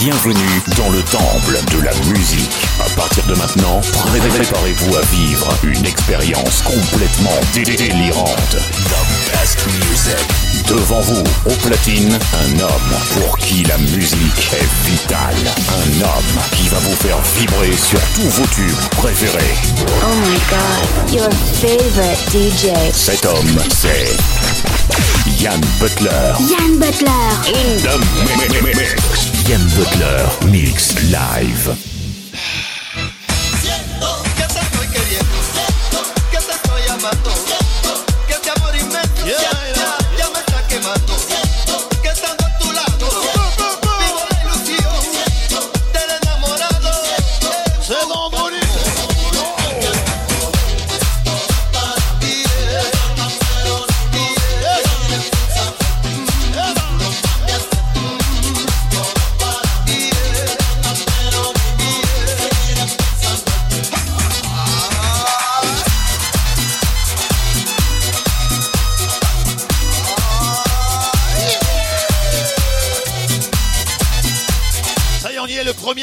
Bienvenue dans le temple de la musique. À partir de maintenant, préparez-vous à vivre une expérience complètement délirante. The best music. Devant vous, au platine, un homme pour qui la musique est vitale. Un homme qui va vous faire vibrer sur tous vos tubes préférés. Oh my god, your favorite DJ. Cet homme, c'est Yann Butler. Yann Butler. In the mix. Yann Butler Mix Live.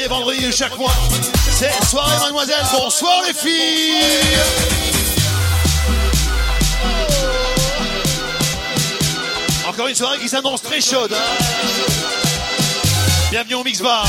Est le premier vendredi de chaque mois. C'est soirée mademoiselle. Bonsoir les filles. Encore une soirée qui s'annonce très chaude. hein. Bienvenue au Mix Bar.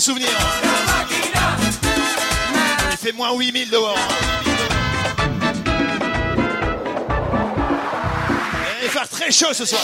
Les souvenirs. Il fait moins 8000 dehors. Il va faire très chaud ce soir.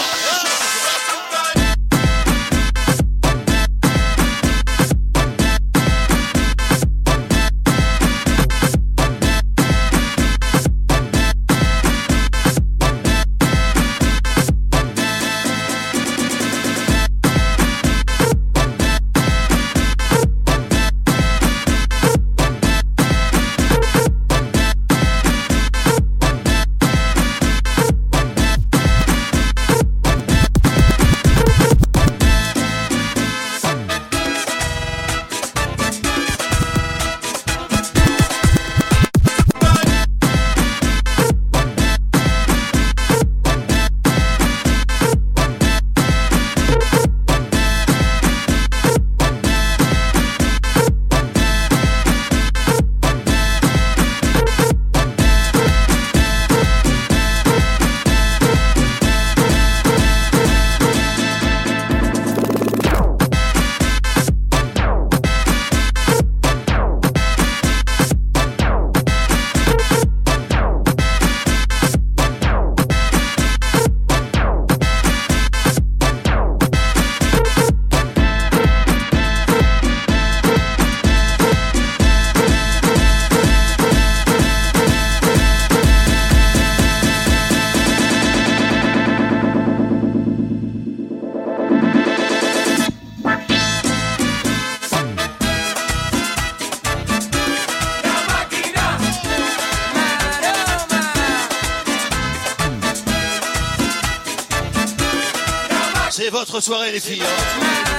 Votre soirée, les filles.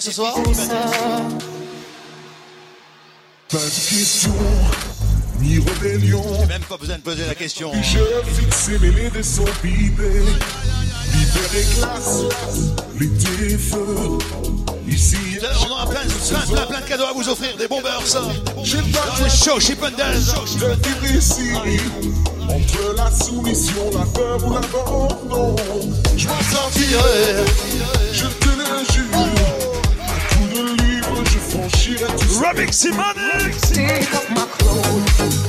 Ce soir Pas de question, ni rébellion. J'ai même pas besoin de poser la question. Je fixe mes les des sont pipés. Hyper et classe, l'été feu. Ici, on aura plein, plein, plein, plein de cadeaux à vous offrir, des bombers. J'ai pas de show, chip and dance. Je vivre ici, entre la soumission, la peur ou l'abandon. Je m'en sortirai, je te le jure. Rubbing Simonic! Take off my clothes,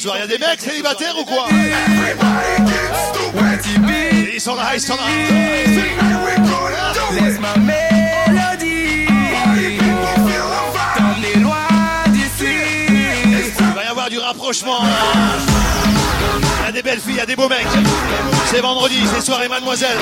soir. Il y a des mecs célibataires ou quoi Ils sont là, ils sont là. laisse ma mélodie. T'emmener loin d'ici. Il va y avoir du rapprochement. Il y a des belles filles, il y a des beaux mecs. C'est vendredi, c'est soirée mademoiselle.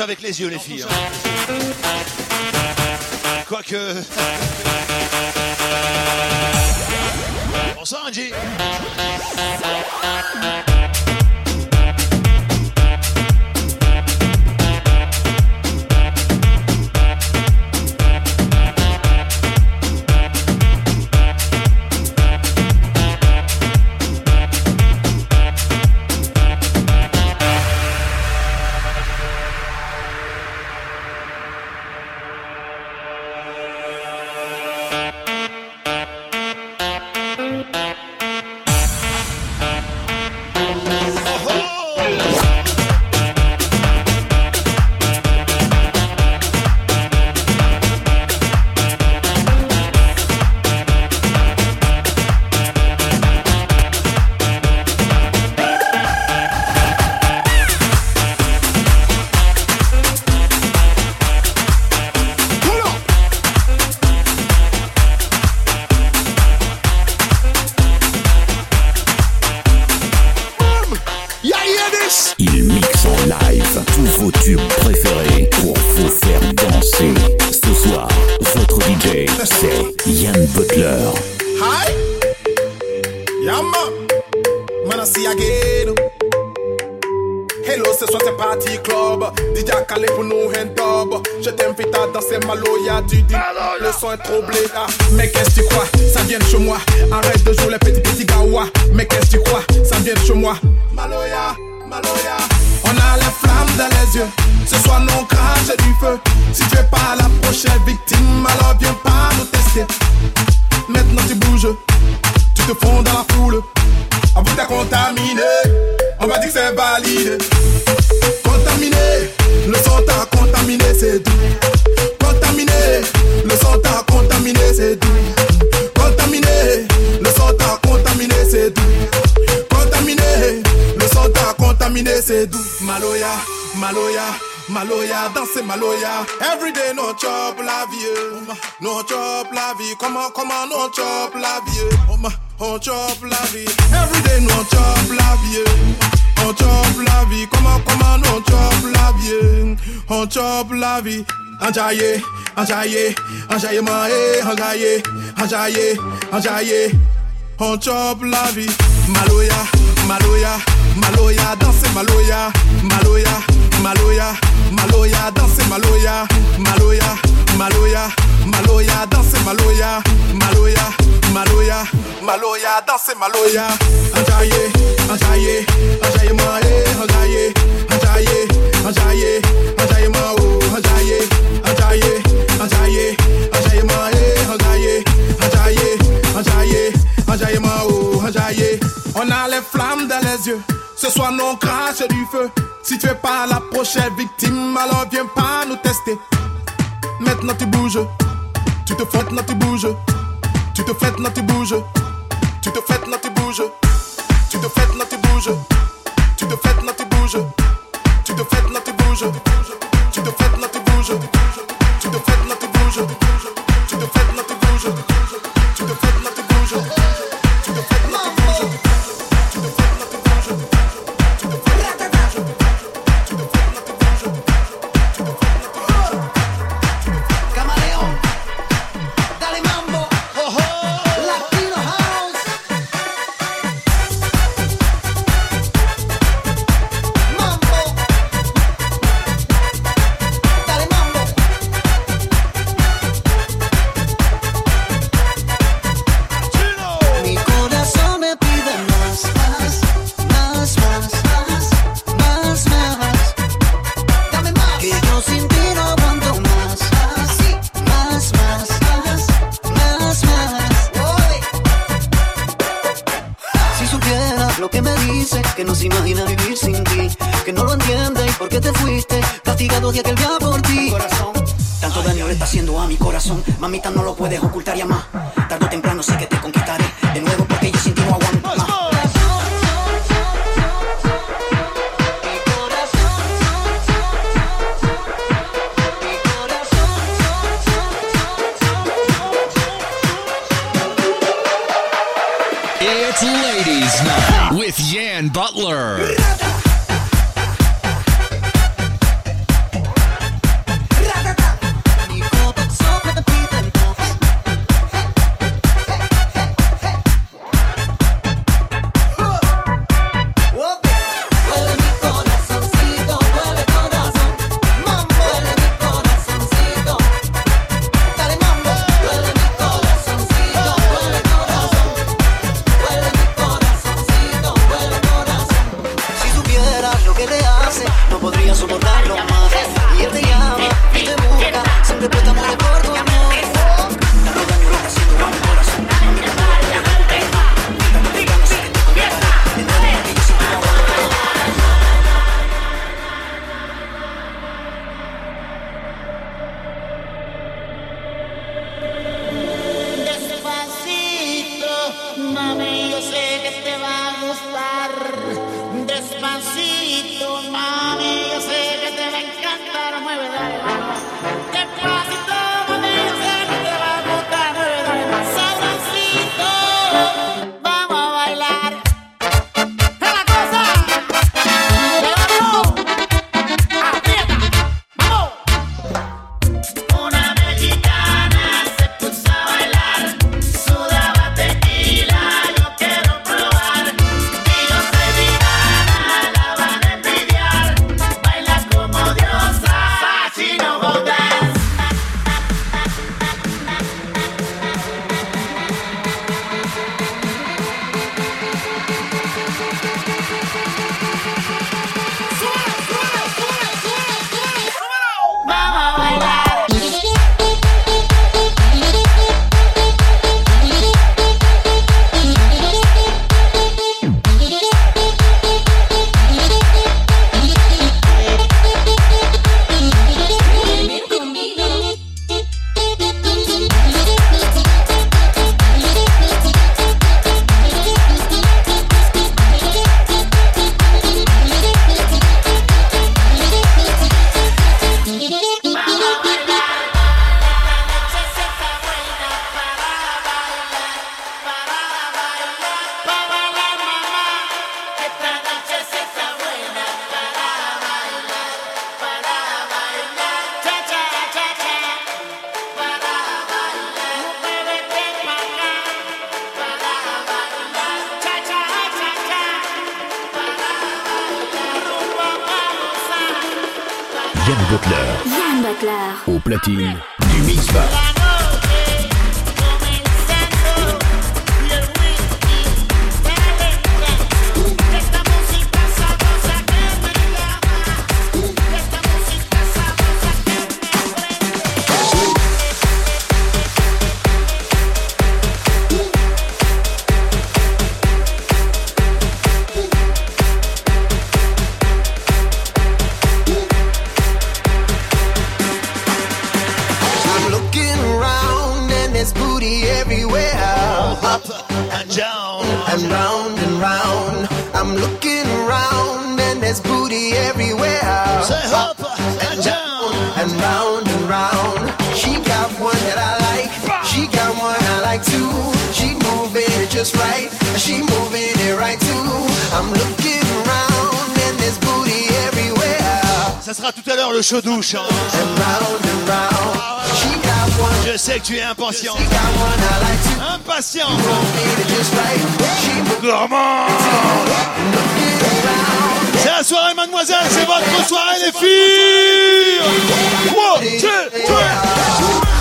avec les yeux, les filles. Hein. Quoique. jaillet, un jaillet, un jaillement et un jaillet. On chop la vie. Maloya, Maloya, Maloya, dansez Maloya, Maloya, Maloya, Maloya, dansez Maloya, Maloya, Maloya, Maloya, dansez Maloya, Maloya, Maloya, Maloya, dansez Maloya. Un jaillet, un jaillet, un jaillement et un jaillet. on crache du feu. Si tu es pas la prochaine victime, alors viens pas nous tester. Maintenant tu bouges, tu te frottes, non tu bouges. Tu te fêtes, non tu bouges. Tu te fêtes, non tu bouges. Tu te fêtes, non tu bouges. Tu te fêtes, non tu bouges. Tu te fêtes, non tu bouges. Tu te fêtes, non tu bouges. Tu te fêtes, non tu bouges. There's booty everywhere. Say hop and down. and round and round. She got one that I like. She got one I like too. She moving it just right. She moving it right too. I'm looking Ça sera tout à l'heure le show douche. hein. Je sais que tu es impatient. Impatient. C'est la soirée, mademoiselle. C'est votre soirée, les filles. One, two, three.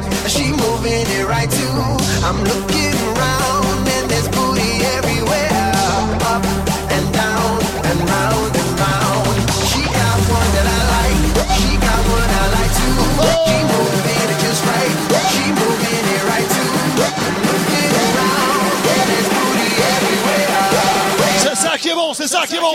Right. She moving it right too. I'm looking around and there's booty everywhere. Up and down and round and round. She got one that I like. She got one I like too. She moving it just right. She moving it right too. Looking around, and there's booty everywhere. C'est ça qui est bon, c'est ça qui est bon.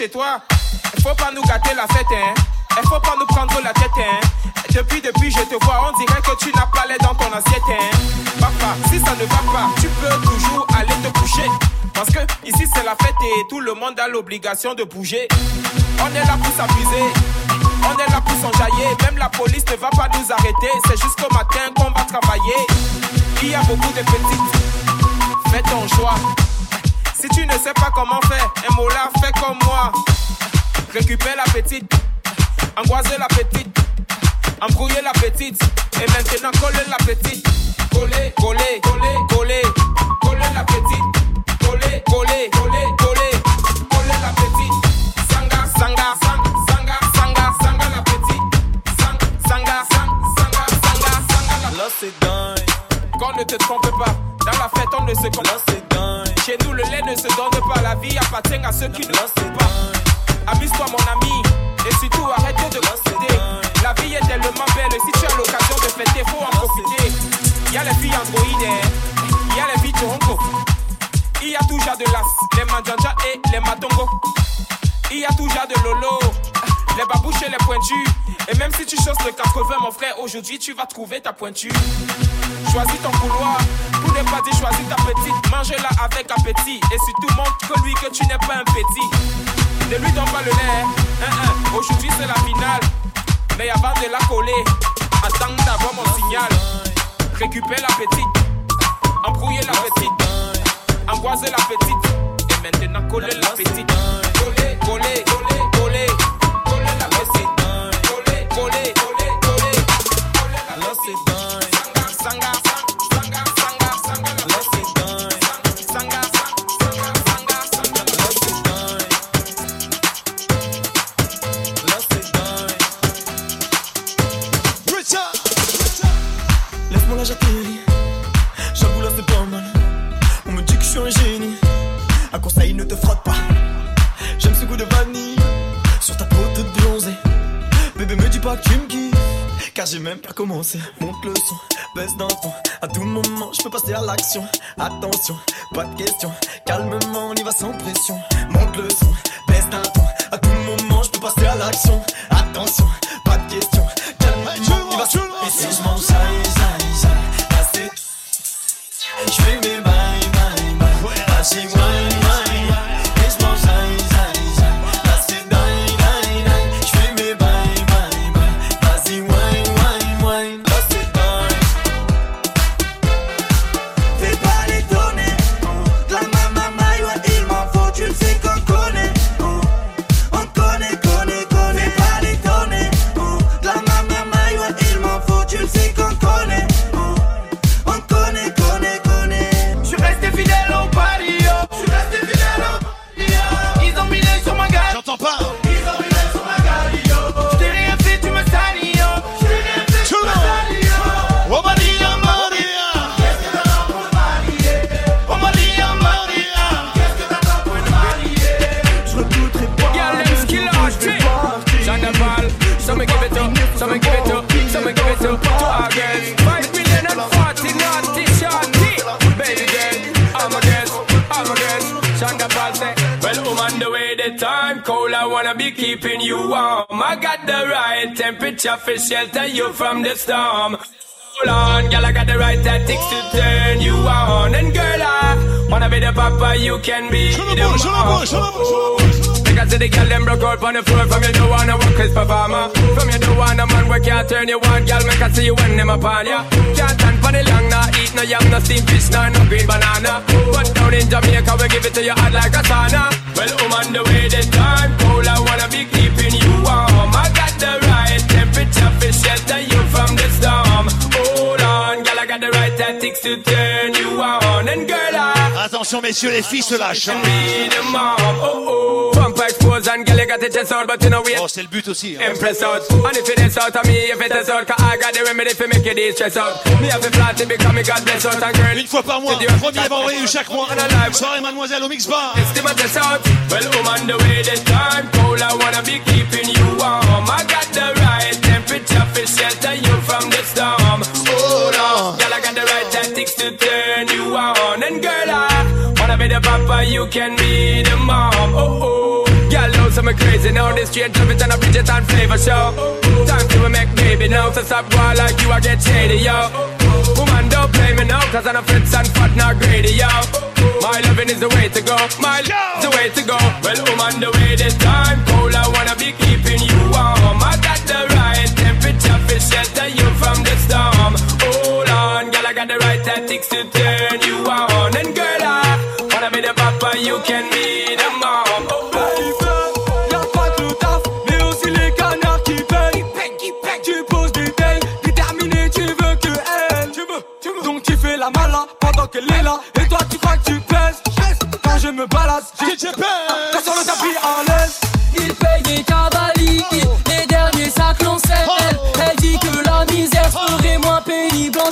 chez toi. Faut pas nous gâter la fête, hein. Faut pas nous prendre la tête, hein. Depuis, depuis, je te vois, on dirait que tu n'as pas l'air dans ton assiette, hein. Papa, si ça ne va pas, tu peux toujours aller te coucher. Parce que ici, c'est la fête et tout le monde a l'obligation de bouger. Aujourd'hui, tu vas trouver ta pointure. commencer, monte le son, baisse d'un ton. À tout moment, je peux passer à l'action. Attention, pas de question, calmement, on y va sans pression. shelter you from the storm. Hold on, girl, I got the right tactics to turn you on. And girl, I wanna be the papa, you can be shut the boy, mom. Shut. I see the girl them broke up on the floor From you don't wanna work his performer From you don't wanna man work can't turn you on Girl make I see you when them upon ya Can't stand for the long nah Eat no yam, no steamed fish, nah, no green banana But down in Jamaica we give it to your hot like a sauna Well, woman, um, the way the time cold I wanna be takes to turn you on. And girl, I Attention, messieurs, les filles se lâchent. Hein. Oh, oh. And girl, you got it just out, but you know we. Oh, c'est le but aussi. Hein. Impress out. And if it is out of me, if it is out, cause I got the remedy if you make it distress out. Me have a flat, it become a god bless out. And girl, une fois par mois, premier vendredi chaque mois. Soirée mademoiselle au mix bar. It's the out. Well, woman, the way the time cold, I wanna be keeping you warm. I got be you can be the mom. Oh, oh. Girl, know some crazy now. This strange love it and a Bridget and flavor show. Time to make baby now. So stop going like you, I get shady, yo. Woman, don't play me now, cause I'm a fritz and fat, not greedy, yo. My loving is the way to go, my love is the way to go. Well, woman, the way this time cold, I wanna be keeping you warm. I got the right temperature for shelter you from the storm. Hold on, girl, I got the right tactics to turn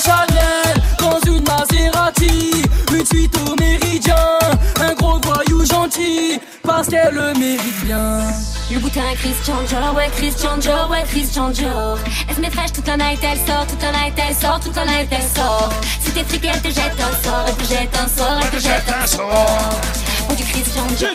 Chanel. Dans une Maserati, une suite au gentil, parce qu'elle le mérite bien. Le boutin Christian Dior, ouais Christian Dior, ouais Christian Dior. Elle se met fraîche toute la night, elle sort, toute la night, elle sort, toute la night, elle sort. Si t'es friqué, elle te jette un sort, elle te jette un sort, elle te jette un sort. Pour du Christian Dior.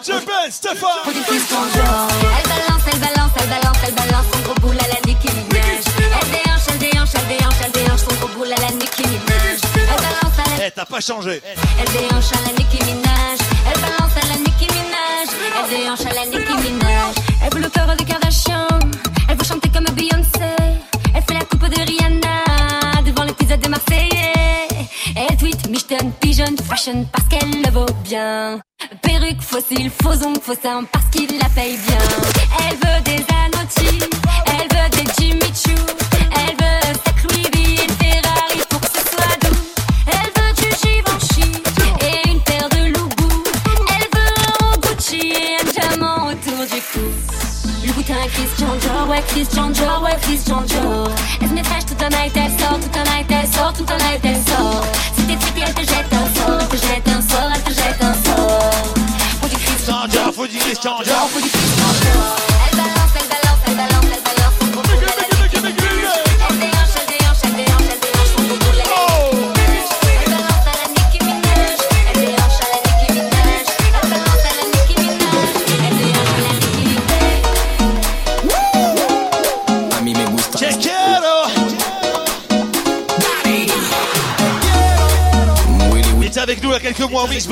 Pour du Christian Dior. Elle balance, elle balance, elle balance, elle balance Son gros boule à la Nicki Minaj. Elle déhanche, elle déhanche, elle déhanche, elle déhanche Son gros boule à la Nicki Minaj. Elle balance à la Eh, t'as pas changé. elle déhanche à la Nicki Minaj. Elle balance à la Nicki Elle déhanche à la Elle veut le cœur des Kardashian Elle veut chanter comme Beyoncé. Elle fait la coupe de Rihanna Devant l'épisode des Marseillais. Elle tweet Michton Pigeon Fashion Parce qu'elle le vaut bien. Perruque, fossile, faux ongles, faux seins Parce qu'il la paye bien. Elle veut des Anotti Elle veut des Jimmy Choo Christian Dior, ouais Christian Dior, ouais Christian Dior. Elle se met fraîche toute la night, elle sort, toute la night, elle sort, toute la night, elle sort. Si t'es tricky, elle te jette un sort, elle te Il était avec nous il y a quelques mois au Mix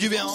du bien.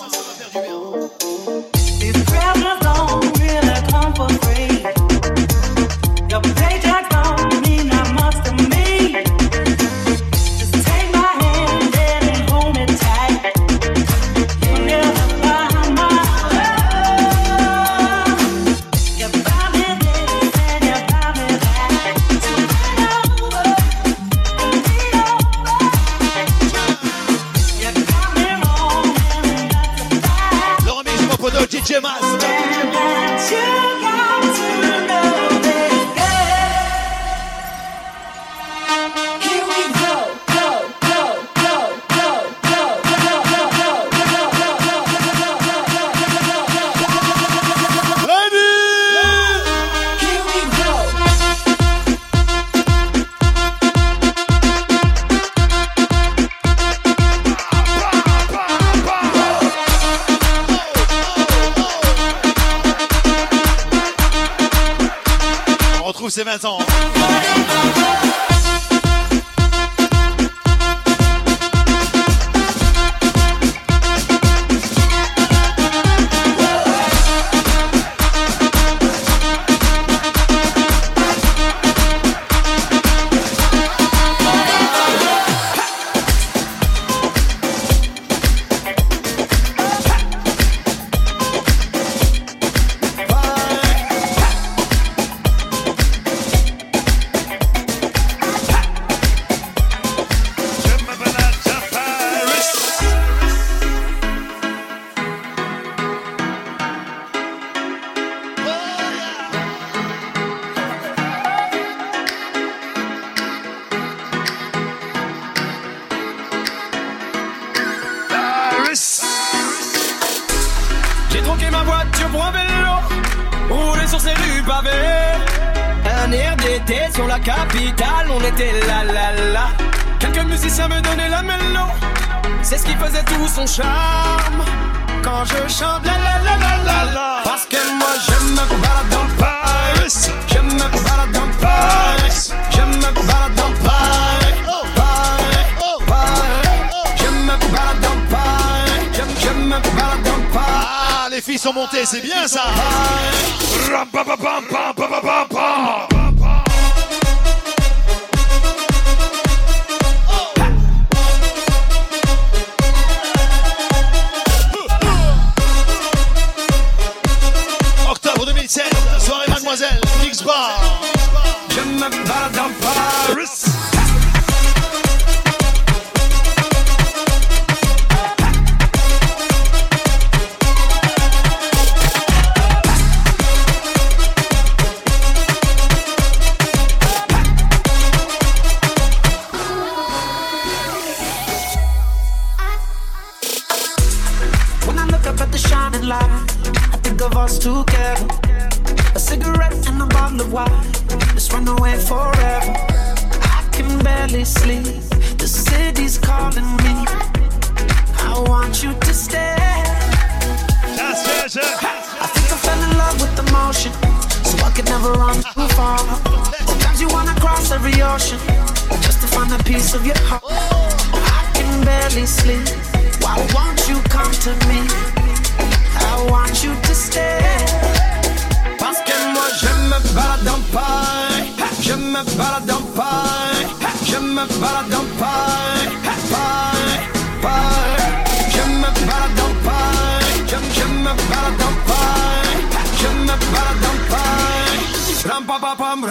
caution just to find a piece of your heart. Oh, I can barely sleep. Why won't you come to me? I want you to stay. Parce que moi je me balade en paille, je me balade en paille, je me balade en paille, paille, paille. Je me balade en paille, je, je me balade en paille, je me balade en paille. Ram pa pa pam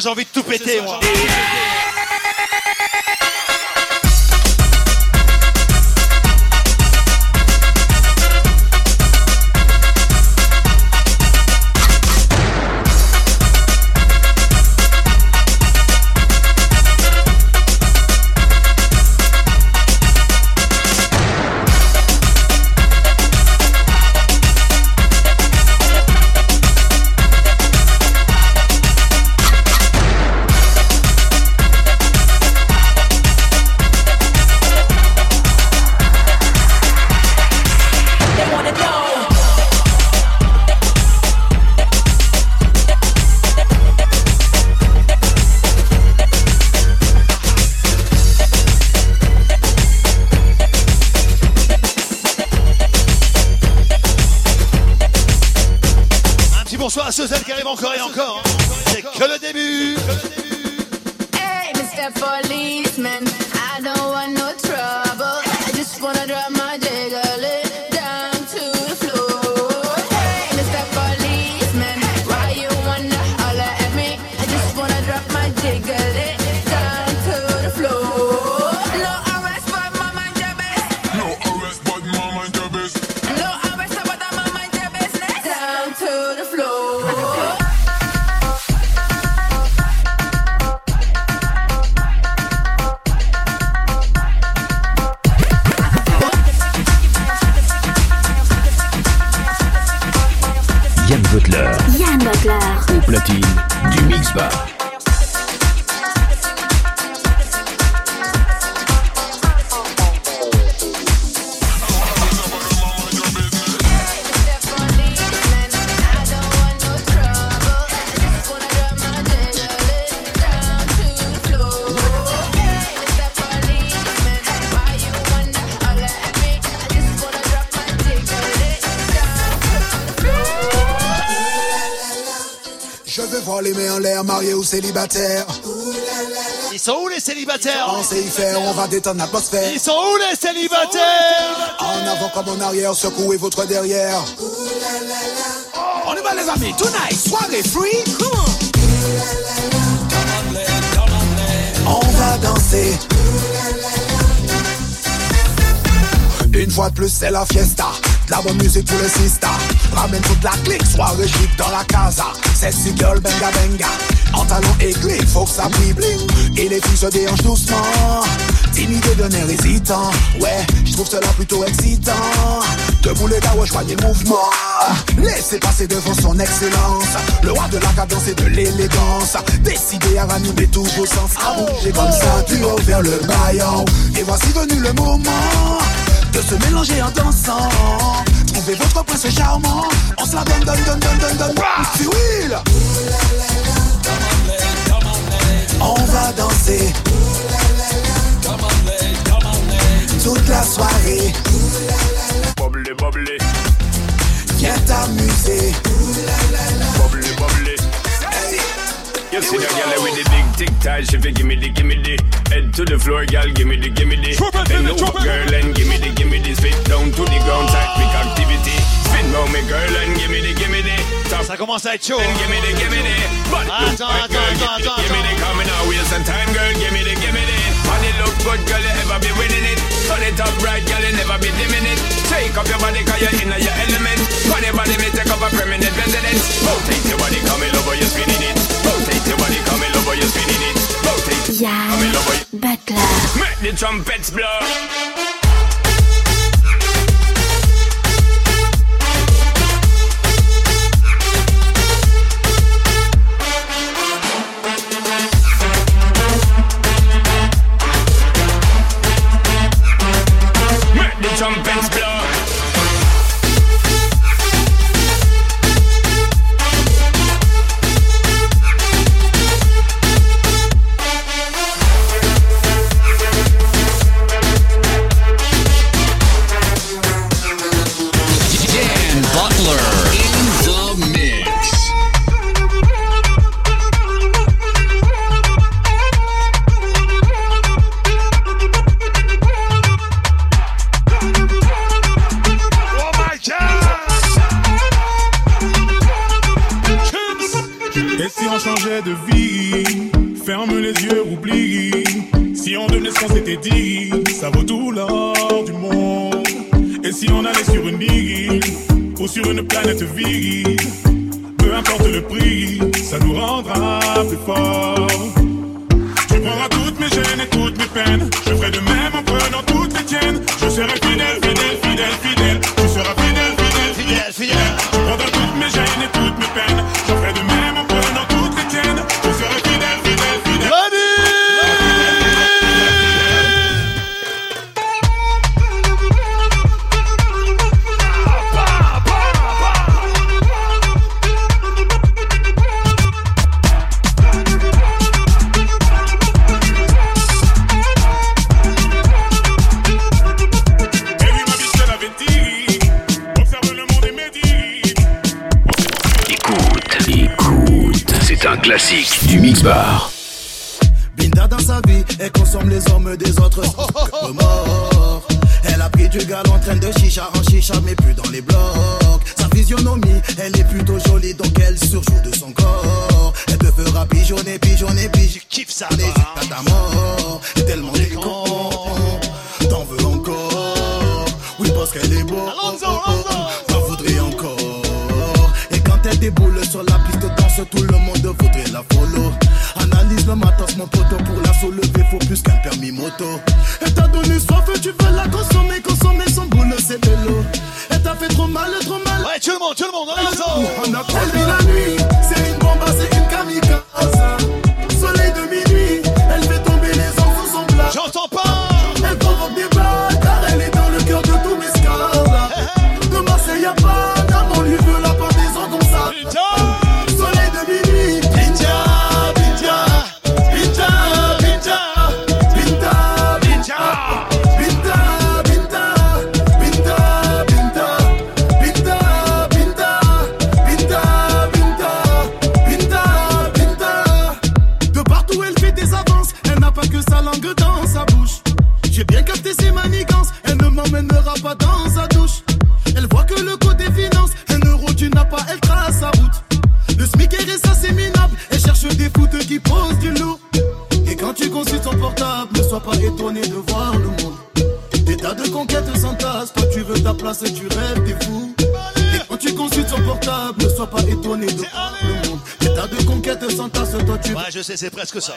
j'ai envie célibataires. Ils sont où les célibataires? On sait y faire, on va détendre l'atmosphère. Ils sont où les célibataires? En avant comme en arrière, secouez votre derrière. On y va les amis, tonight, soirée free, come on. On va danser. Une fois de plus, c'est la fiesta. De la bonne musique pour les sistas. Ramène toute la clique, soirée chic dans la casa. Sexy girl, benga benga. En talons clics, faut que ça bling. Et les filles se déhanchent doucement. Timide d'un air hésitant. Ouais, je trouve cela plutôt excitant. Debout les gars, ouais, je vois des mouvements. Laissez passer devant son excellence. Le roi de la cadence et de l'élégance. Décidé à ranimer tous vos sens. À bouger comme ça, du haut vers le baillant. Et voici venu le moment de se mélanger en dansant. Trouvez votre prince charmant. On se la donne, donne, donne, donne, donne, donne. C'est danser. Toute la soirée. Boblé, boblé. Viens t'amuser. Boblé, boblé. You see that gal with the big tic tac, she fi gimme the gimme the Head to the floor, gal, gimme the gimme the Then look girl, and gimme the gimme the Spit down to the ground, quick activity Spin round me, girl, and gimme the gimme the Ça commence à être chaud Then gimme the gimme the Gimme the coming out, time, girl, give me the, give me the. Look good, girl, you be winning it. Right, girl, you never be it. Take up your you're in your element. Body, me take up a permanent residence. Rotate your you're spinning it. Rotate your you're spinning it. Rotate, yeah, Make the trumpets blow. Et si on changeait de vie Ferme les yeux, oublie. Si on devenait ce qu'on s'était dit, ça vaut tout l'or du monde. Et si on allait sur une île ou sur une planète vide, peu importe le prix, ça nous rendra plus forts. Tu prendras toutes mes gênes et toutes mes peines. Je ferai de même en prenant toutes les tiennes. Je serai fidèle. shot me c'est presque ça.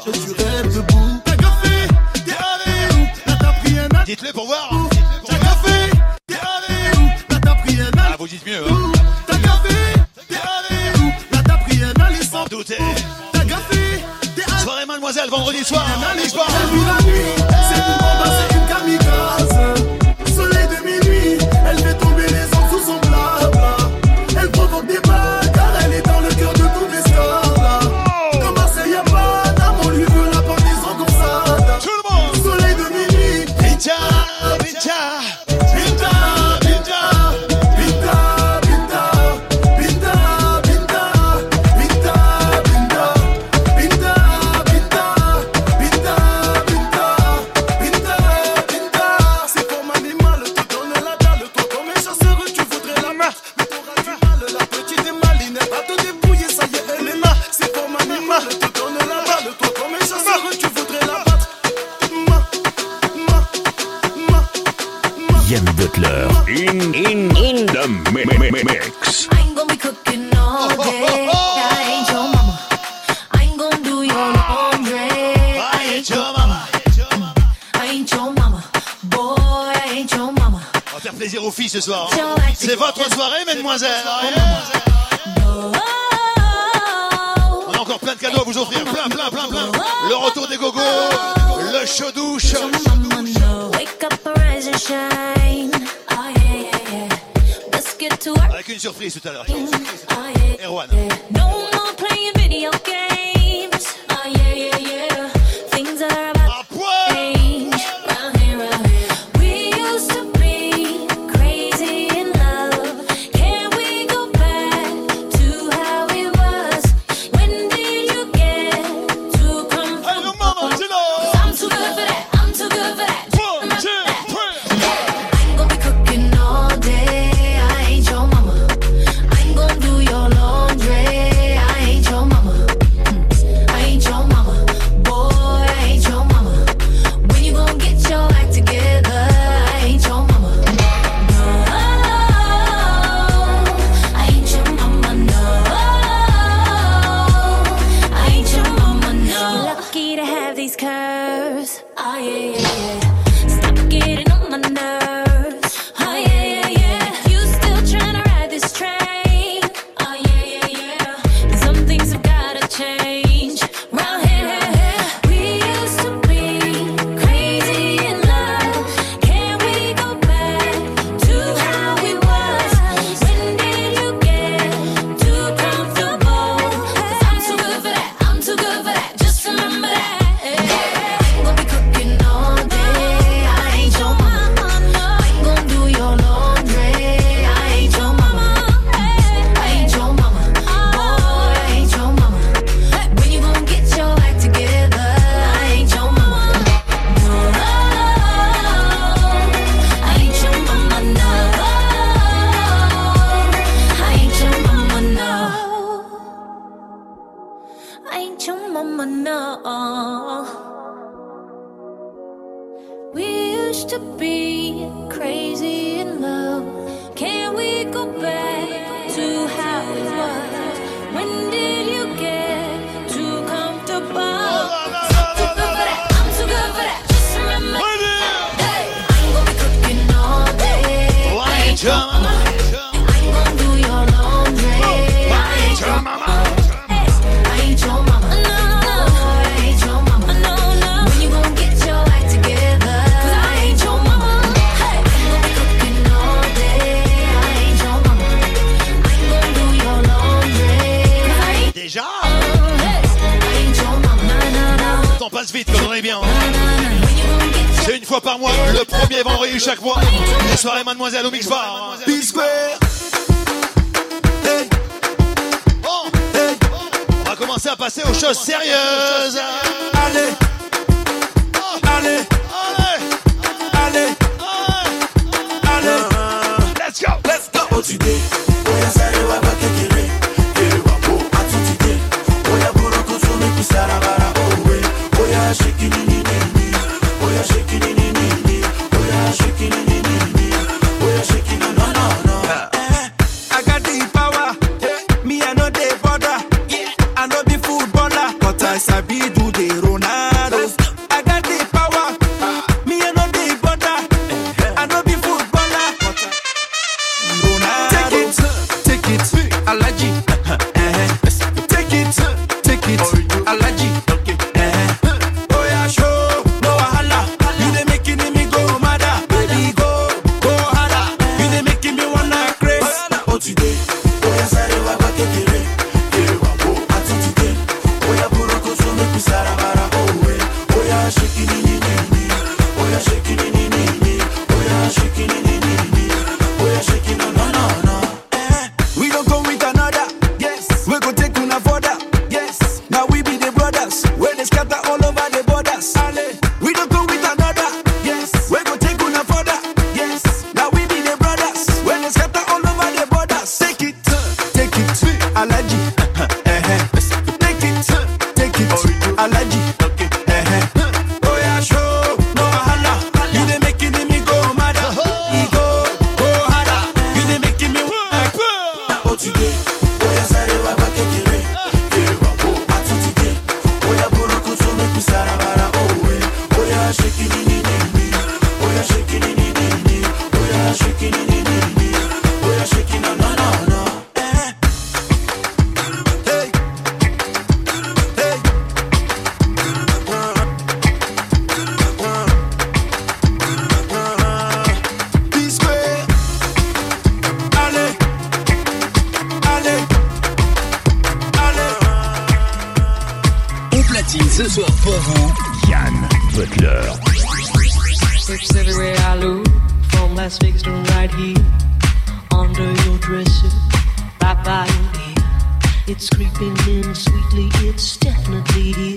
In sweetly, it's definitely here.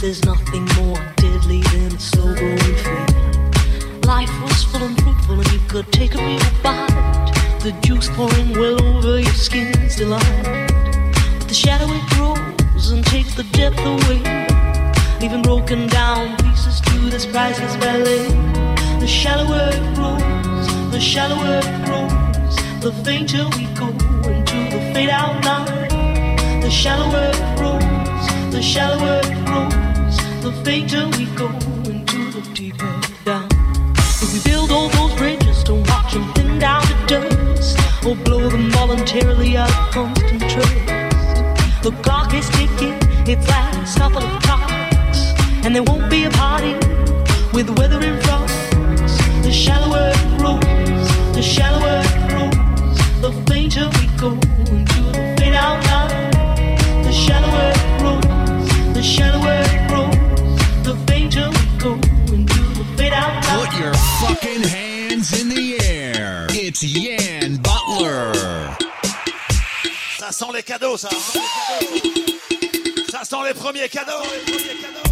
There's nothing more deadly than a growing fear. Life was full and fruitful, and you could take a real bite. The juice pouring well over your skin's delight. The shadow it grows and takes the depth away, leaving broken down pieces to this priceless ballet. The shallower it grows, the shallower it grows, the fainter we go into the fade out line. The shallower it grows, the shallower it grows, the fainter we go into the deeper down. If we build all those bridges to watch them thin down to dust, or blow them voluntarily out of constant trust. The clock is ticking, its last couple of clocks, and there won't be a party with weather in front. The shallower it grows, the shallower it grows, the fainter we go Put your fucking hands in the air. It's Yan Butler. Ça sent les cadeaux, ça. Ça sent les premiers cadeaux. Les premiers cadeaux.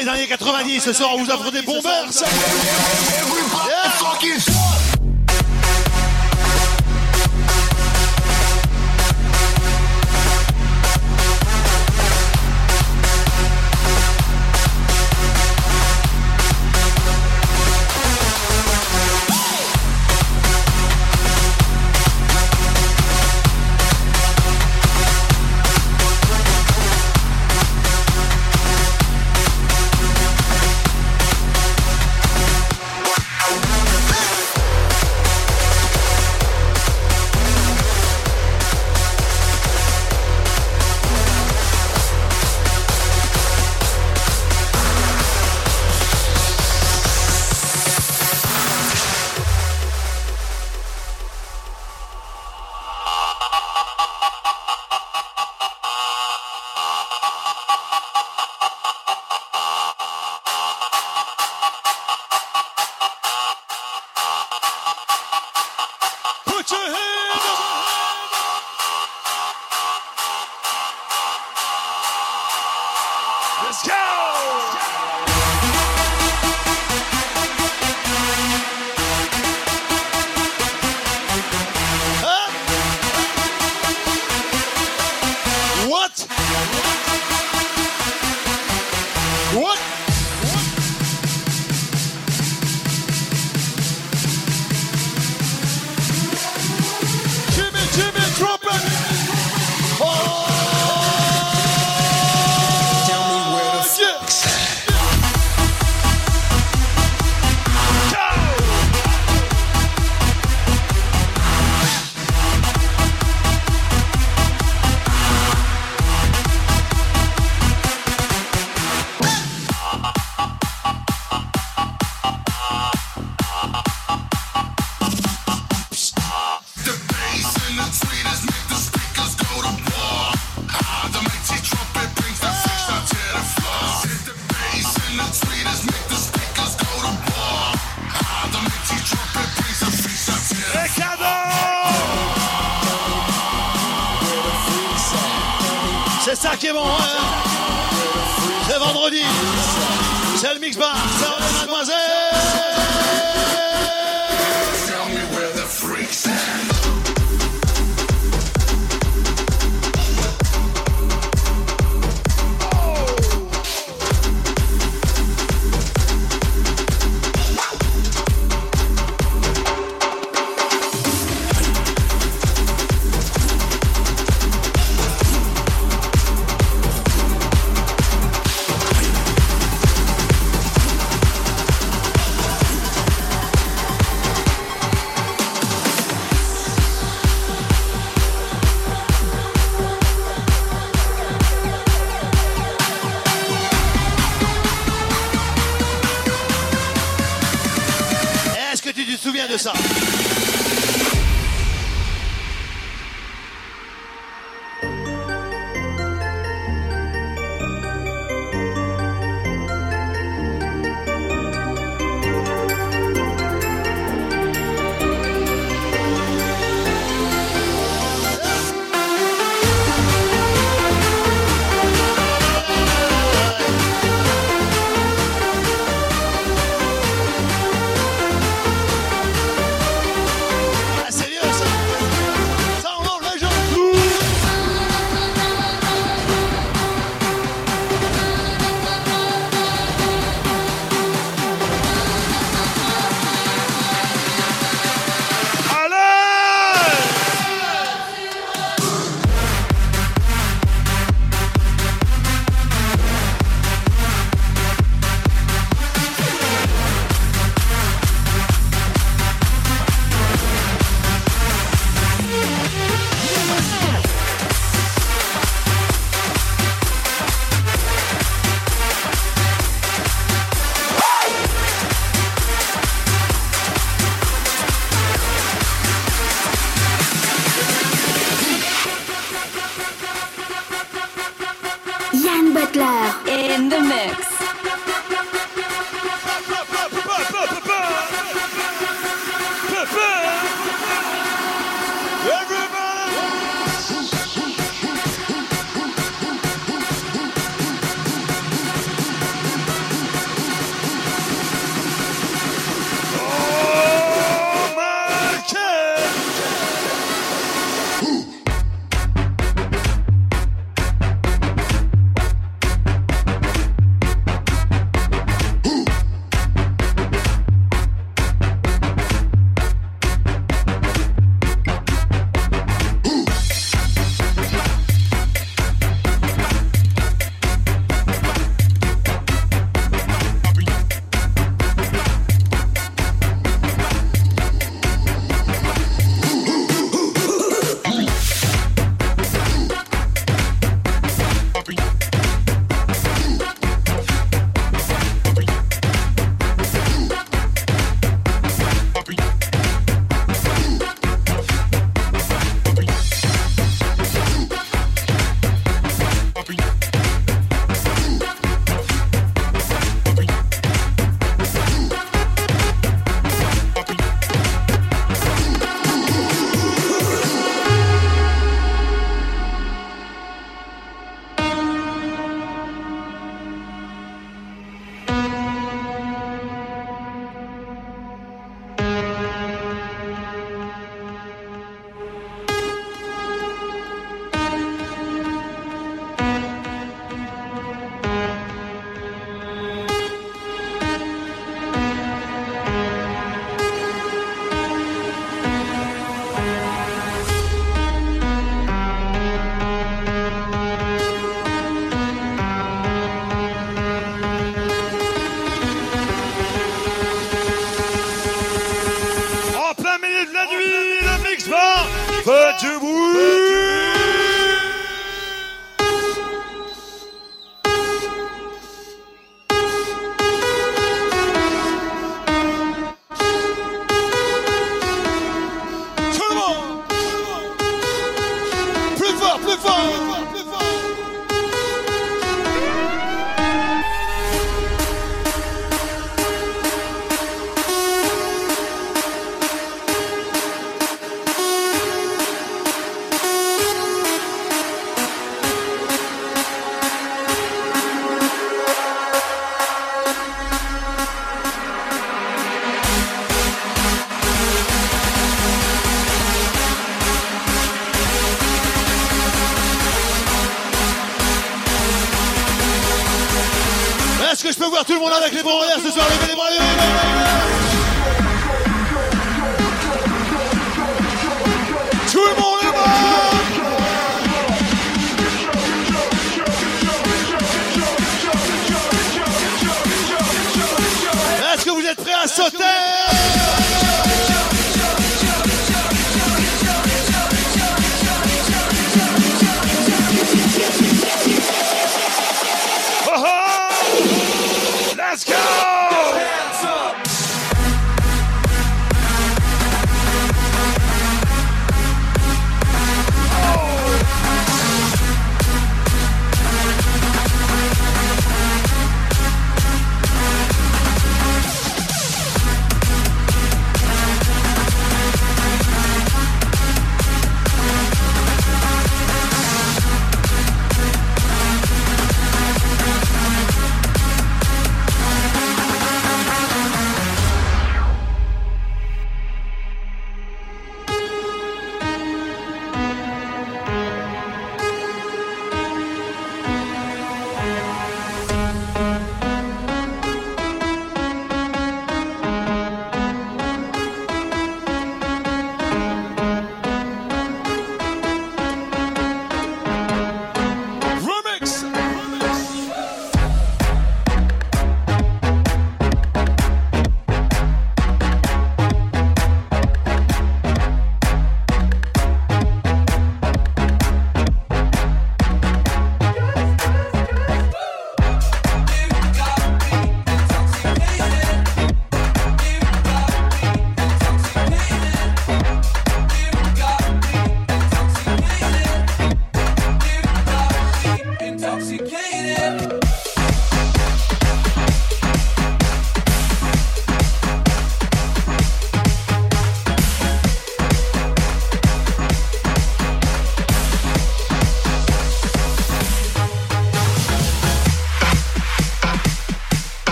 les années 90, ce soir on vous offre des bombers.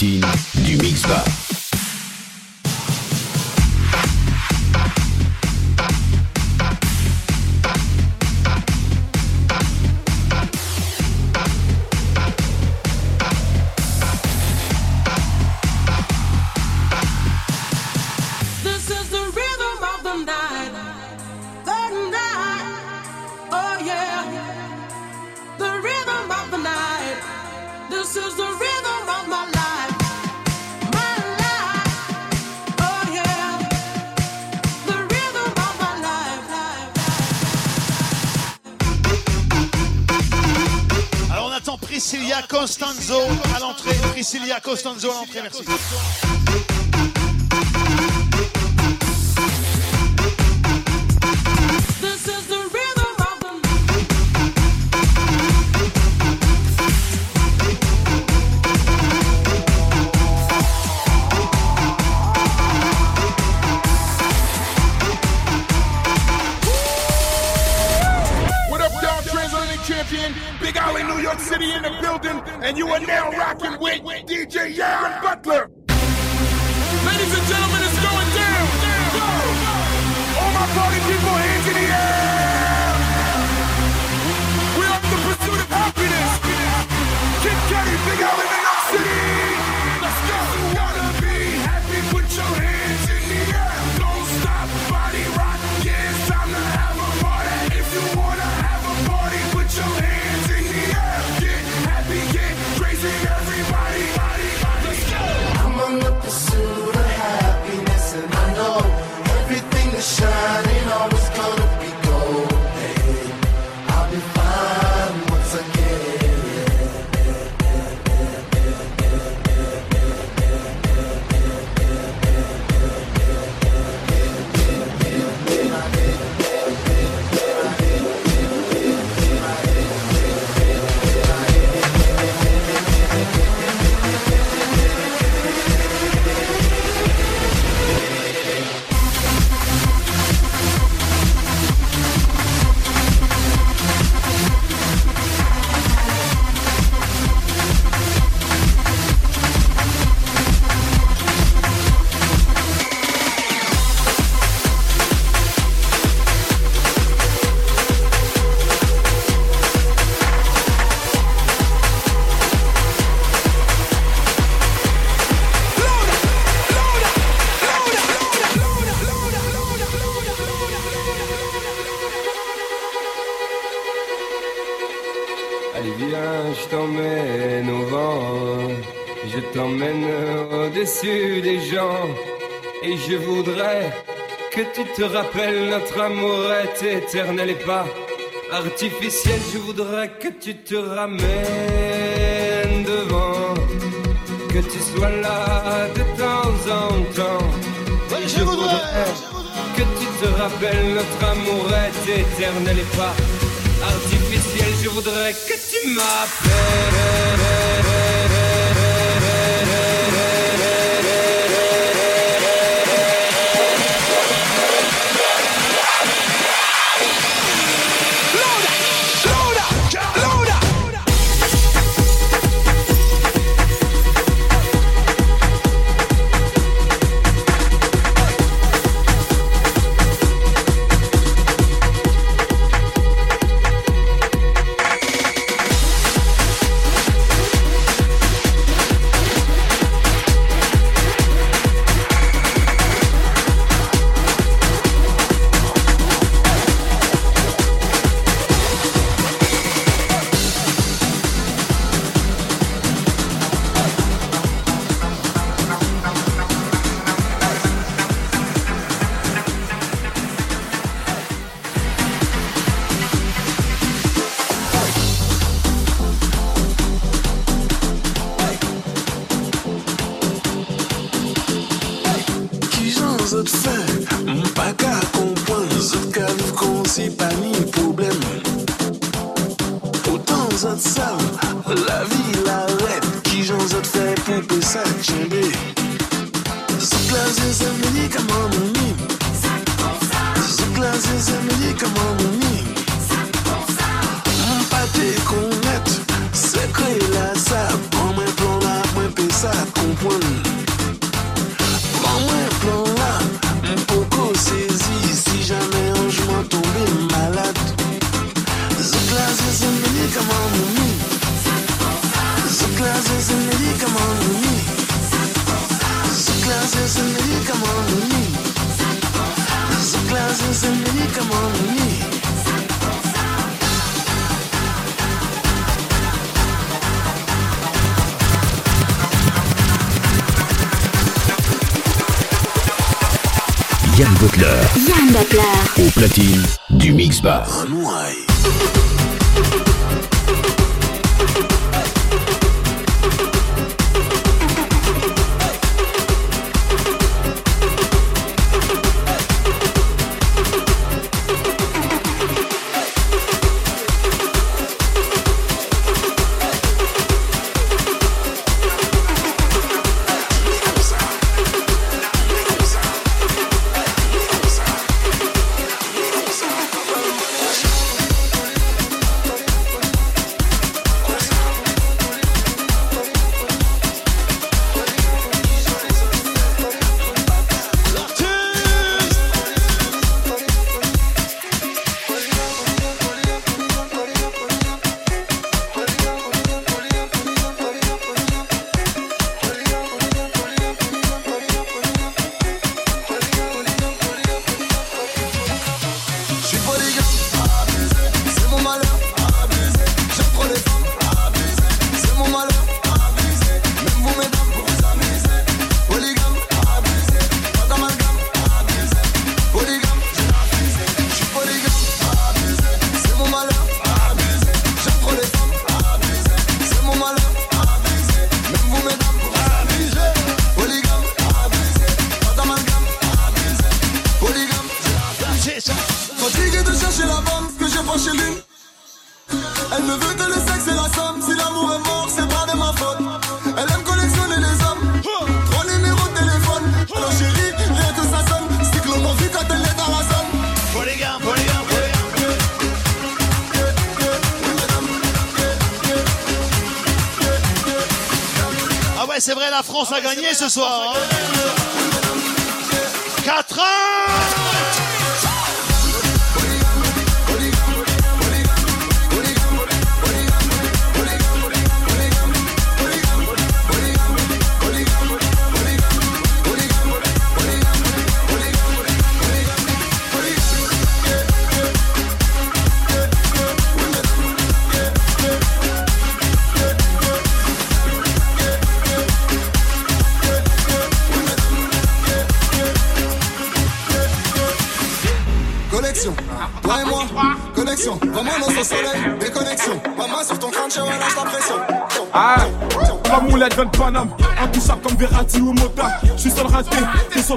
Au Costanzo à l'entrée, merci. des gens. Et je voudrais que tu te rappelles notre amour est éternel et pas artificiel. Je voudrais que tu te ramènes devant, que tu sois là de temps en temps. Je, voudrais, que tu te rappelles notre amour est éternel et pas artificiel. Je voudrais que tu m'appelles. attention. à gagner ce soir. Hein.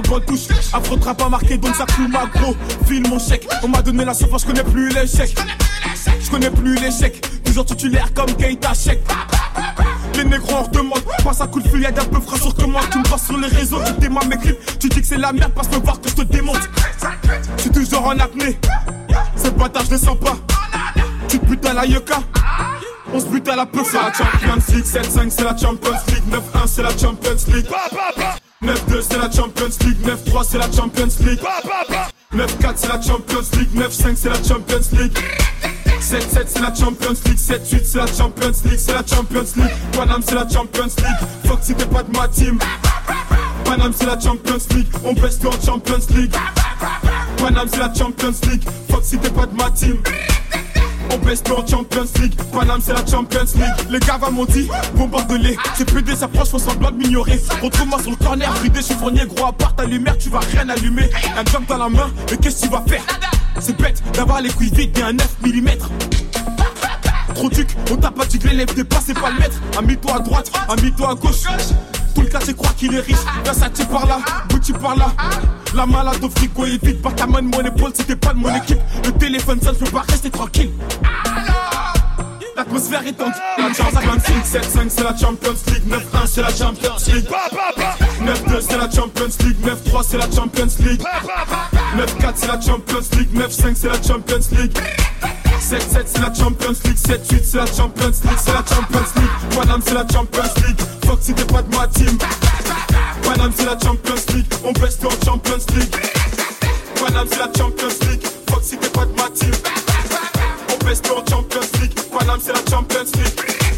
Sur le touche. Afro pas marqué, donc ça coule ma gros. File mon chèque, on m'a donné la surface, je connais plus l'échec. Je connais plus l'échec, toujours titulaire comme Keita Chèque. Les négros on redemande, passe un coup de fil, y'a un peu frais sur comment Tu me passes sur les réseaux, tu démarres mes clips. Tu dis que c'est la merde, passe me voir que je te démonte. Je toujours en apnée, ces bâtards je les sens pas. Tu te butes à la yucca. On se bute à la peu, c'est la Champions League 7-5 c'est la Champions League. 9-1 c'est la Champions League 9-2 c'est la Champions League 9-3 c'est la Champions League 9-4 c'est la Champions League 9-5 c'est la Champions League 7-7 c'est la Champions League 7-8 c'est la Champions League C'est la Champions League Paname c'est la Champions League Fuck si t'es pas de ma team Paname c'est la Champions League On baisse tout en Champions League Paname c'est la Champions League Fuck si t'es pas de ma team on baisse tout en Champions League. Paname c'est la Champions League. Les gars m'ont dit bombarde-les C'est plus des approches font semblant de m'ignorer. Retrouve-moi sur le corner Fridé chiffonnier gros à part ta lumière Tu vas rien allumer. Un jump dans la main Mais qu'est-ce que tu vas faire? C'est bête d'avoir les couilles vides et un 9 mm Trop duc, on t'a pas dit que l'élève dépassé pas le maître. Amie-toi à droite, amie-toi à gauche. Tout le quartier croit qu'il est riche, Versace par là, Gucci par là La malade au frigo est vide, pas ta main de mon épaule si t'es pas de mon équipe Le téléphone sonne, je peux pas rester tranquille L'atmosphère est tendue, la Champions League 7-5 c'est la Champions League 9-1 c'est la Champions League 9-2 c'est la Champions League 9-3 c'est la Champions League 9-4 c'est la Champions League 9-5 c'est la Champions League 7-7 c'est la Champions League 7-8 c'est la Champions League C'est la Champions League Paname c'est la Champions League Fuck si t'es pas de ma team Paname c'est la Champions League On baisse tout en Champions League. Paname c'est la Champions League Fuck si t'es pas de ma team. On baisse tout en Champions League. Paname c'est la Champions League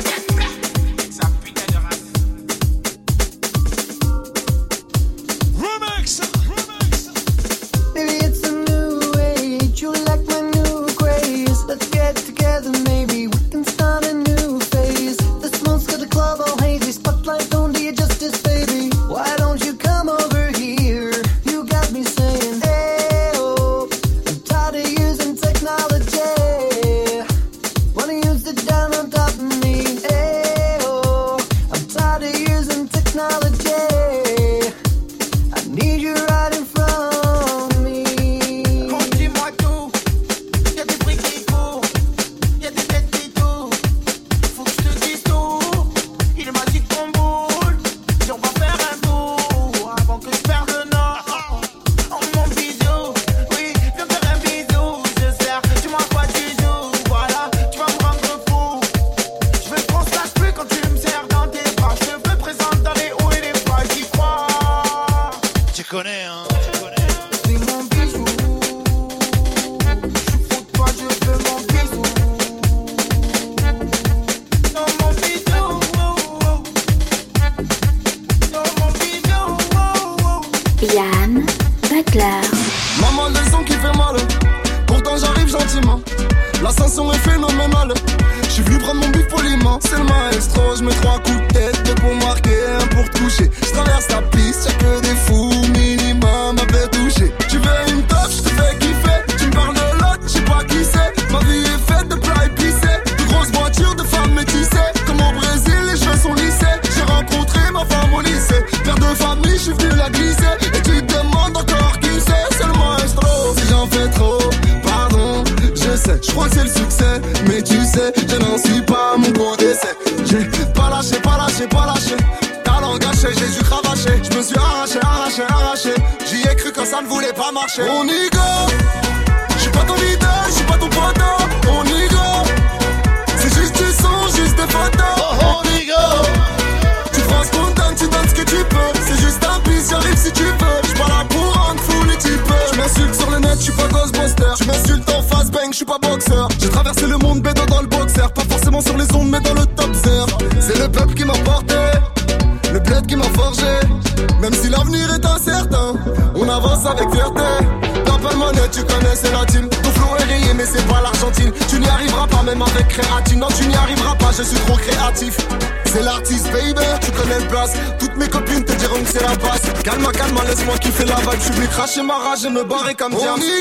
come jump.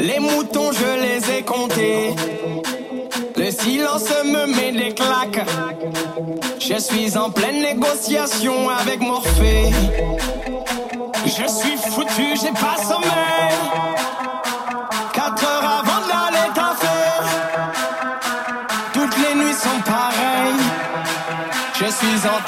Les moutons, je les ai comptés. Le silence me met des claques. Je suis en pleine négociation avec Morphée. Je suis foutu, j'ai pas sommeil. Quatre heures avant d'aller taffer. Toutes les nuits sont pareilles. Je suis en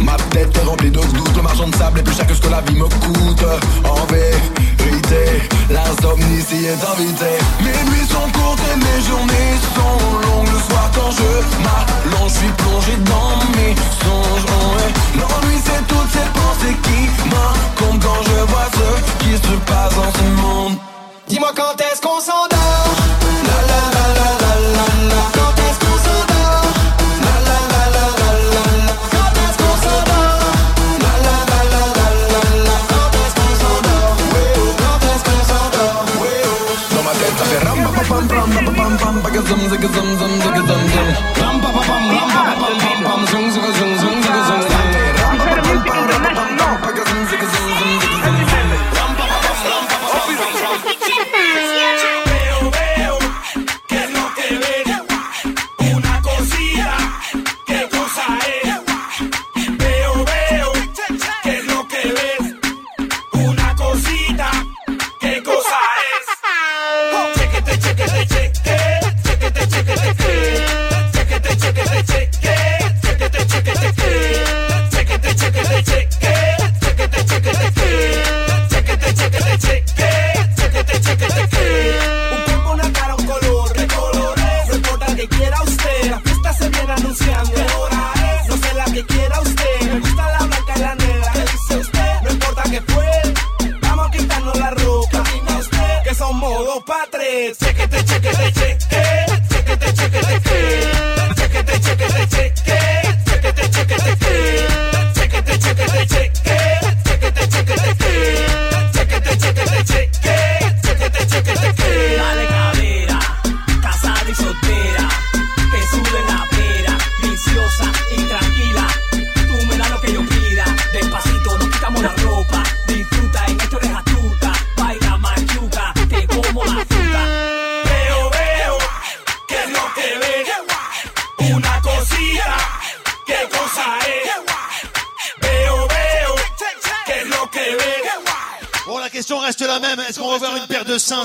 Ma tête est remplie de doutes Le argent de sable est plus cher que ce que la vie me coûte. En vérité, l'insomnie est invitée. Mes nuits sont courtes et mes journées sont longues. Le soir quand je m'allonge, je suis plongé dans mes songes. Oh, L'ennui c'est toutes ces pensées qui m'incombent Quand je vois ce qui se passe dans ce monde. Dis-moi quand est-ce qu'on s'endort? bam bam bam bam bam zum zum zum zum zum zum zum bam bam bam bam bam bam bam zum zum zum zum zum zum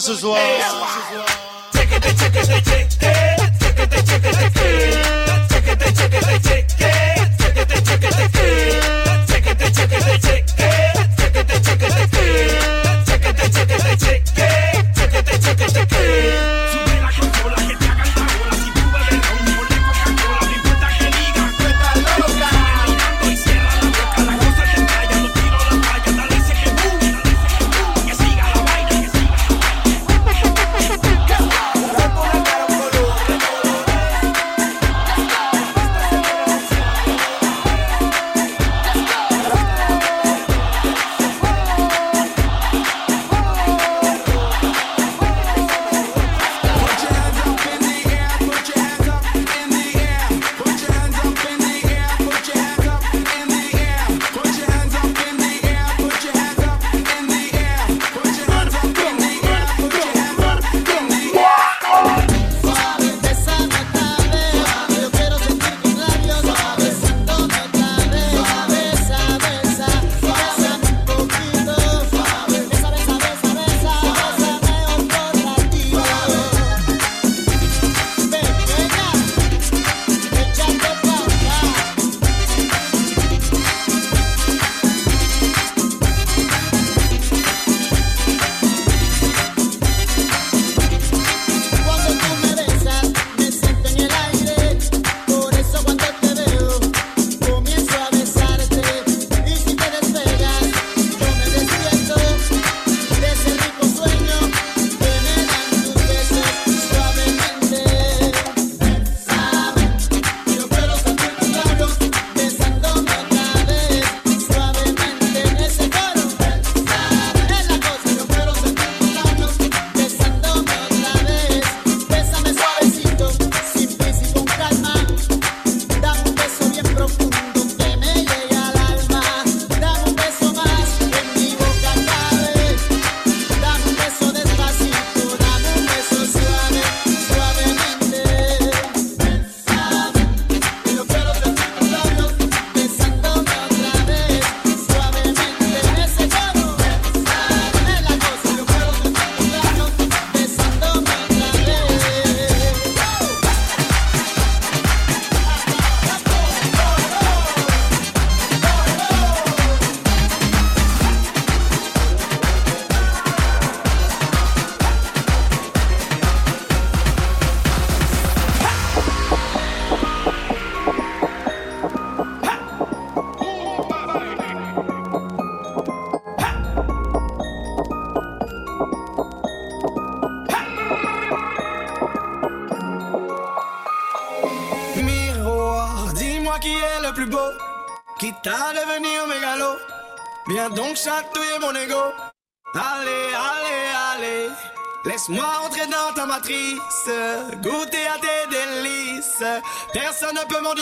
nossos olhos.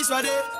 ready.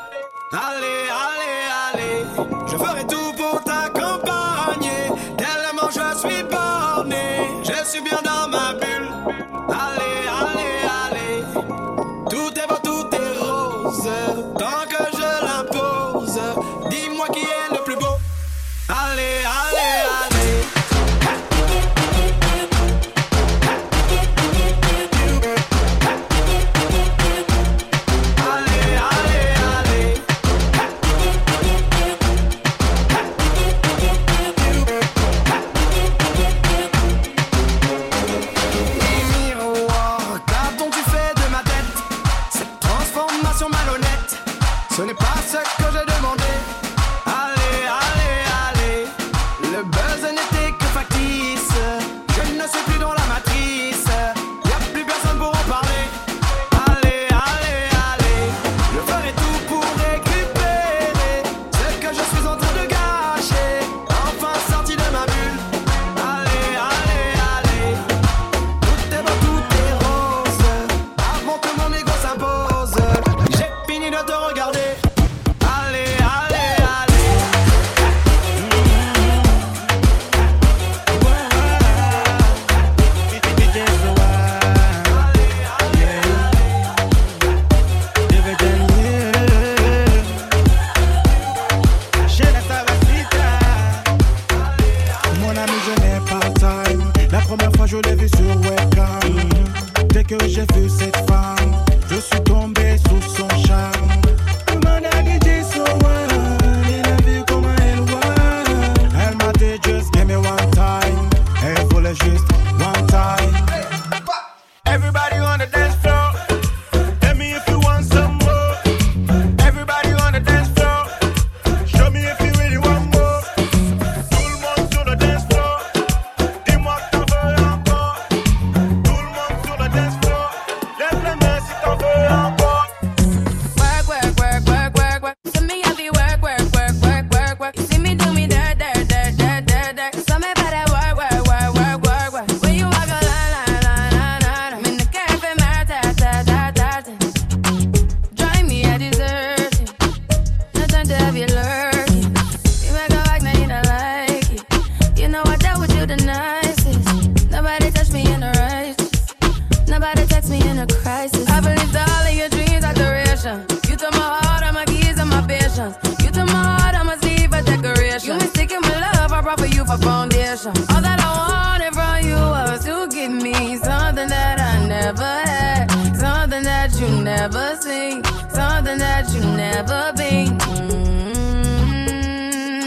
never seen, something that you never been. Mm-hmm.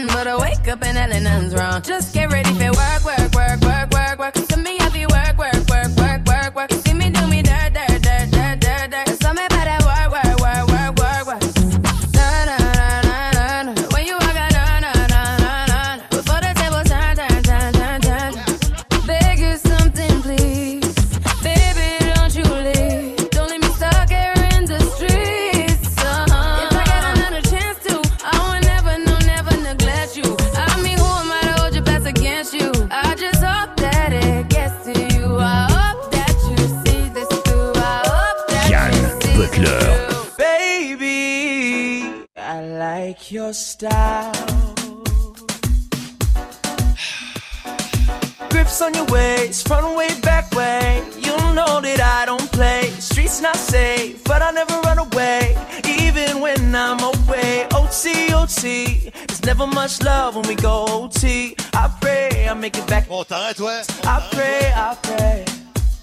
But I wake up and nothing's wrong. Just get ready for work, work. Never much love when we go OT. I pray I make it back. Oh, bon, t'arrêtes, ouais. I pray, I pray.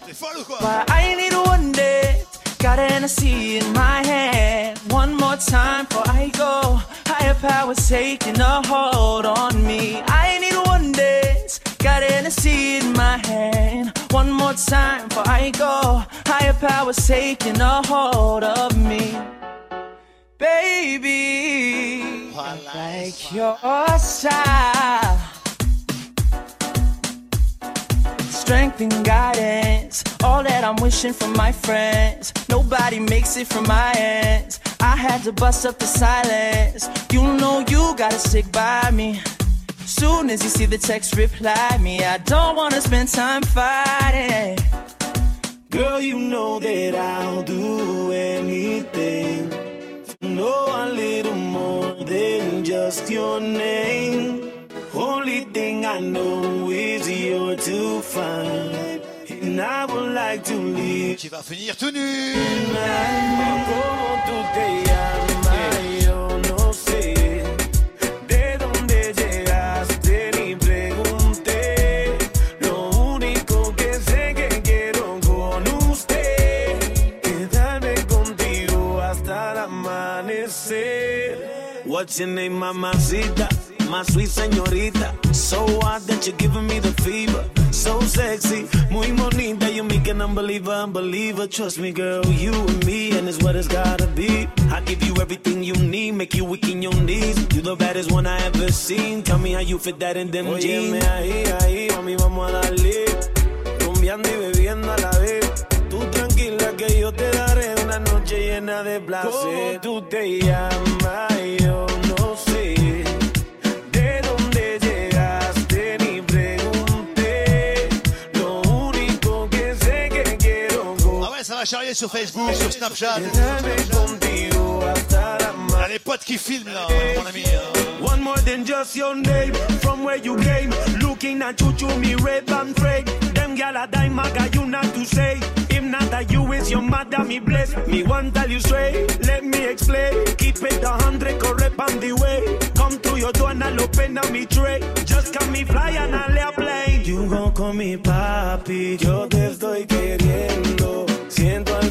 T'es folle ou quoi? Why I need one day. Got an Hennessy in my hand. One more time before I go. Higher powers taking a hold on me. I need one dance. Got an Hennessy in my hand. One more time before I go. Higher powers taking a hold of baby. I like your style. Strength and guidance, all that I'm wishing for my friends. Nobody makes it from my ends. I had to bust up the silence. You know you gotta stick by me. Soon as you see the text, reply me. I don't wanna spend time fighting. Girl, you know that I'll do anything know a little more than just your name. Only thing I know is you're too fine. And I would like to leave. Qui va finir tout nu. Name, mamacita? My sweet señorita. So hot that you're giving me the fever. So sexy, muy bonita. You make an unbeliever, unbeliever. Trust me, girl, you and me, and it's what it's gotta be. I give you everything you need, make you weak in your knees. You the baddest one I ever seen. Tell me how you fit that in them jeans. ahí, ahí, mami, vamos a darle. Rumbeando y bebiendo a la vez. Tú tranquila que yo te daré una noche llena de placer. ¿Cómo tú te llamas? Ah va charrier sur Facebook, sur Snapchat. quedarme contigo la y a les potes qui filment là, mon ami. One more than just your name. From where you came, looking at you, to me red and afraid. Them gal a dime, maga, you not to say. If not that you is your mother, me bless. Me want tell you straight, let me explain. Keep it a hundred, correct on the way. Come to your door and I'll open up me tray. Just come me fly and I'll airplane. You gon' call me papi, yo te estoy queriendo. Siento al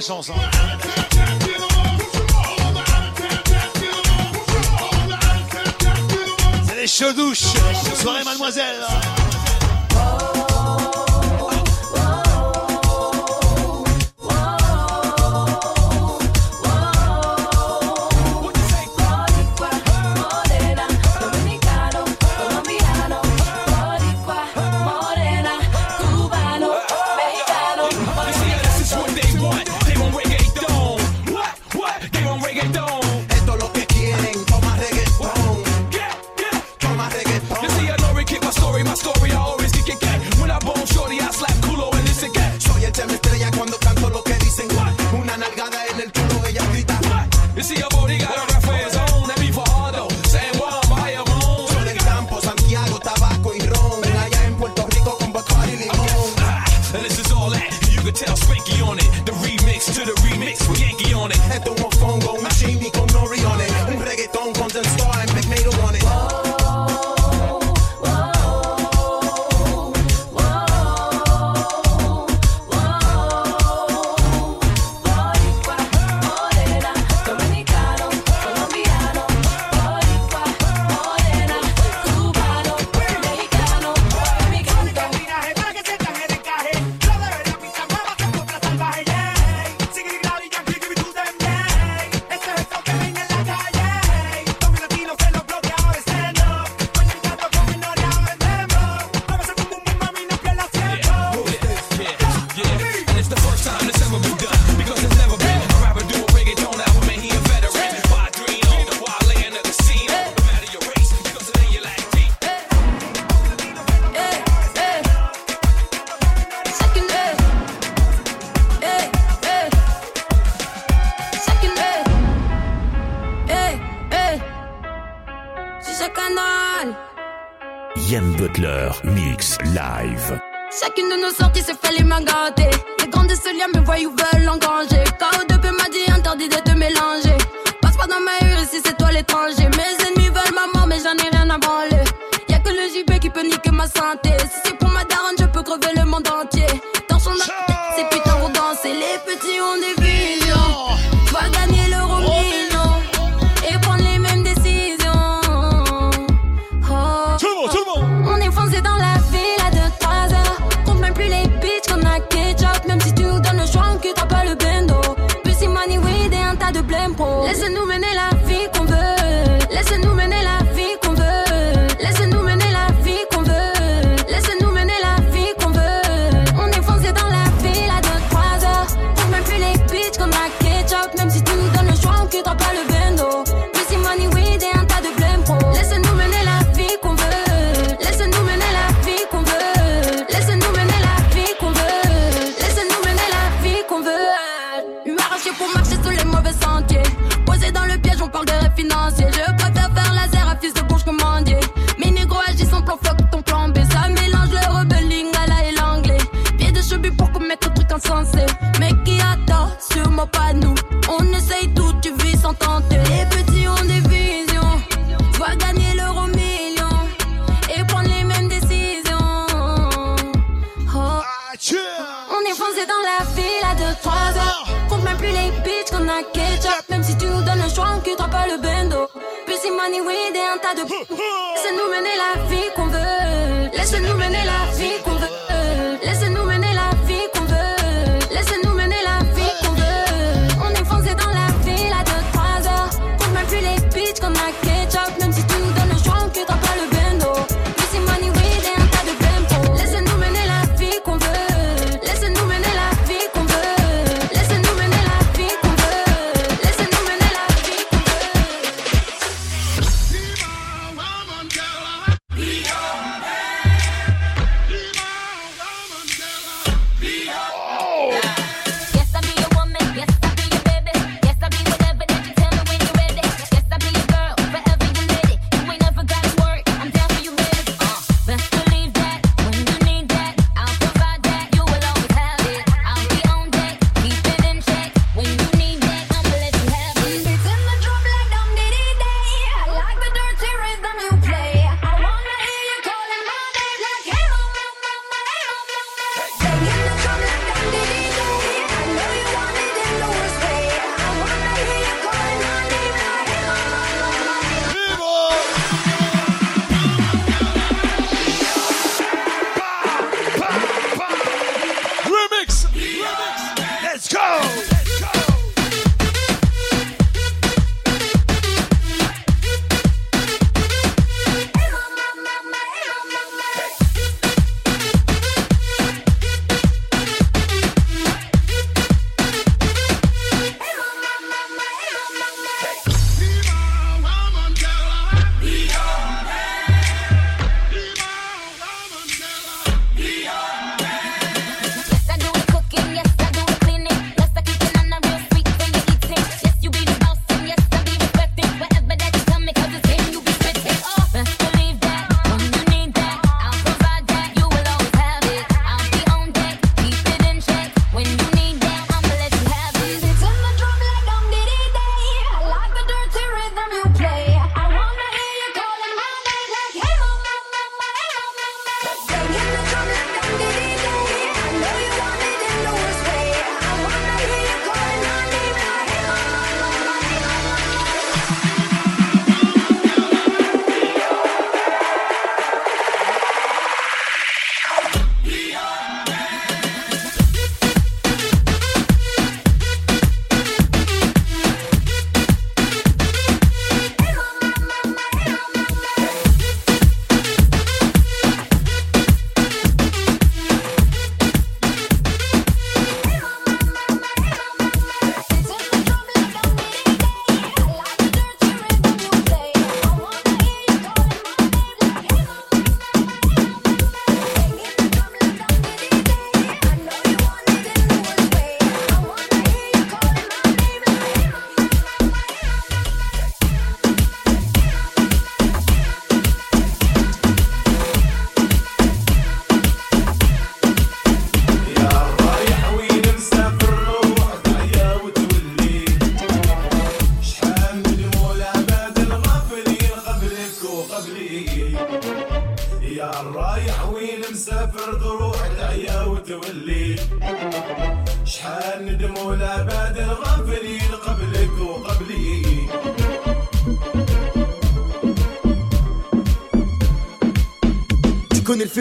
la. C'est les chauds douches. Soirée mademoiselle.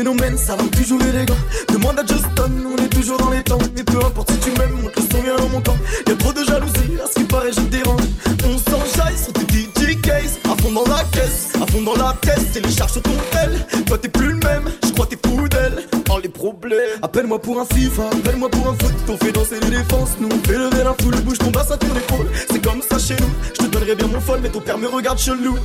phénomène, ça va toujours les dégâts. Demande à Justin, on est toujours dans les temps. Et peu importe si tu m'aimes, montre le son vient dans mon. Y'a trop de jalousie, à ce qui paraît, je dérange. On s'enjaille sur tes DJ case, à fond dans la caisse, à fond dans la tête. Télécharge sur ton tel, toi t'es plus le même, je crois t'es fou d'elle. Oh les problèmes, appelle-moi pour un FIFA, appelle-moi pour un foot. T'en fait danser les défenses, nous on fait lever la foule, bouge ton bassin, ton épaule. C'est comme ça chez nous, je te donnerai bien mon fol, mais ton père me regarde chelou.